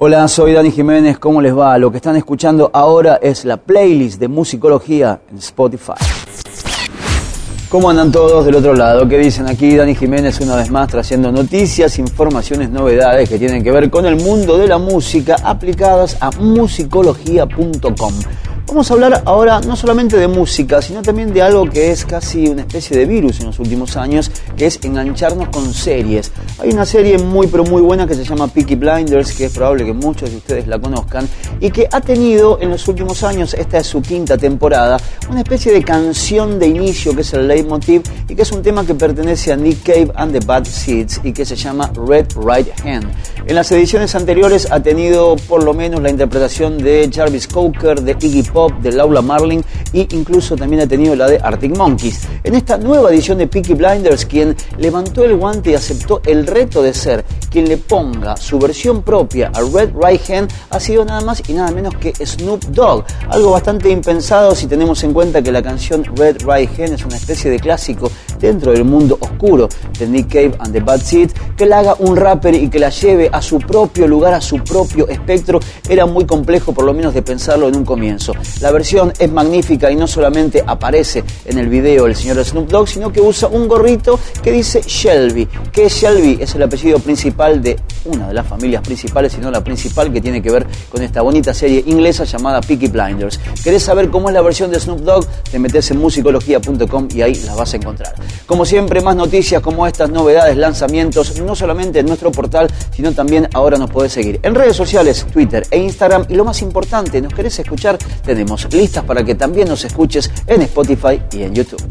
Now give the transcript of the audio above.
Hola, soy Dani Jiménez, ¿cómo les va? Lo que están escuchando ahora es la playlist de musicología en Spotify. ¿Cómo andan todos del otro lado? ¿Qué dicen aquí? Dani Jiménez una vez más trayendo noticias, informaciones, novedades que tienen que ver con el mundo de la música aplicadas a musicología.com. Vamos a hablar ahora no solamente de música, sino también de algo que es casi una especie de virus en los últimos años, que es engancharnos con series. Hay una serie muy pero muy buena que se llama Peaky Blinders, que es probable que muchos de ustedes la conozcan, y que ha tenido en los últimos años, esta es su quinta temporada, una especie de canción de inicio que es el leitmotiv y que es un tema que pertenece a Nick Cave and the Bad Seeds y que se llama Red Right Hand. En las ediciones anteriores ha tenido por lo menos la interpretación de Jarvis Coker, de Iggy Pop, de Laura Marling e incluso también ha tenido la de Arctic Monkeys. En esta nueva edición de Peaky Blinders, quien levantó el guante y aceptó el reto de ser quien le ponga su versión propia a Red Right Hand ha sido nada más y nada menos que Snoop Dogg. Algo bastante impensado si tenemos en cuenta que la canción Red Right Hand es una especie de clásico dentro del mundo oscuro de Nick Cave and the Bad Seeds, que la haga un rapper y que la lleve a su propio lugar, a su propio espectro, era muy complejo por lo menos de pensarlo en un comienzo. La versión es magnífica y no solamente aparece en el video el señor Snoop Dogg, sino que usa un gorrito que dice Shelby. que es Shelby? Es el apellido principal de una de las familias principales, sino la principal que tiene que ver con esta bonita serie inglesa llamada Peaky Blinders. ¿Querés saber cómo es la versión de Snoop Dogg? Te metes en musicología.com y ahí la vas a encontrar. Como siempre, más noticias como estas, novedades, lanzamientos, no solamente en nuestro portal, sino también ahora nos podés seguir en redes sociales, Twitter e Instagram. Y lo más importante, ¿nos querés escuchar? Tenemos listas para que también nos escuches en Spotify y en YouTube.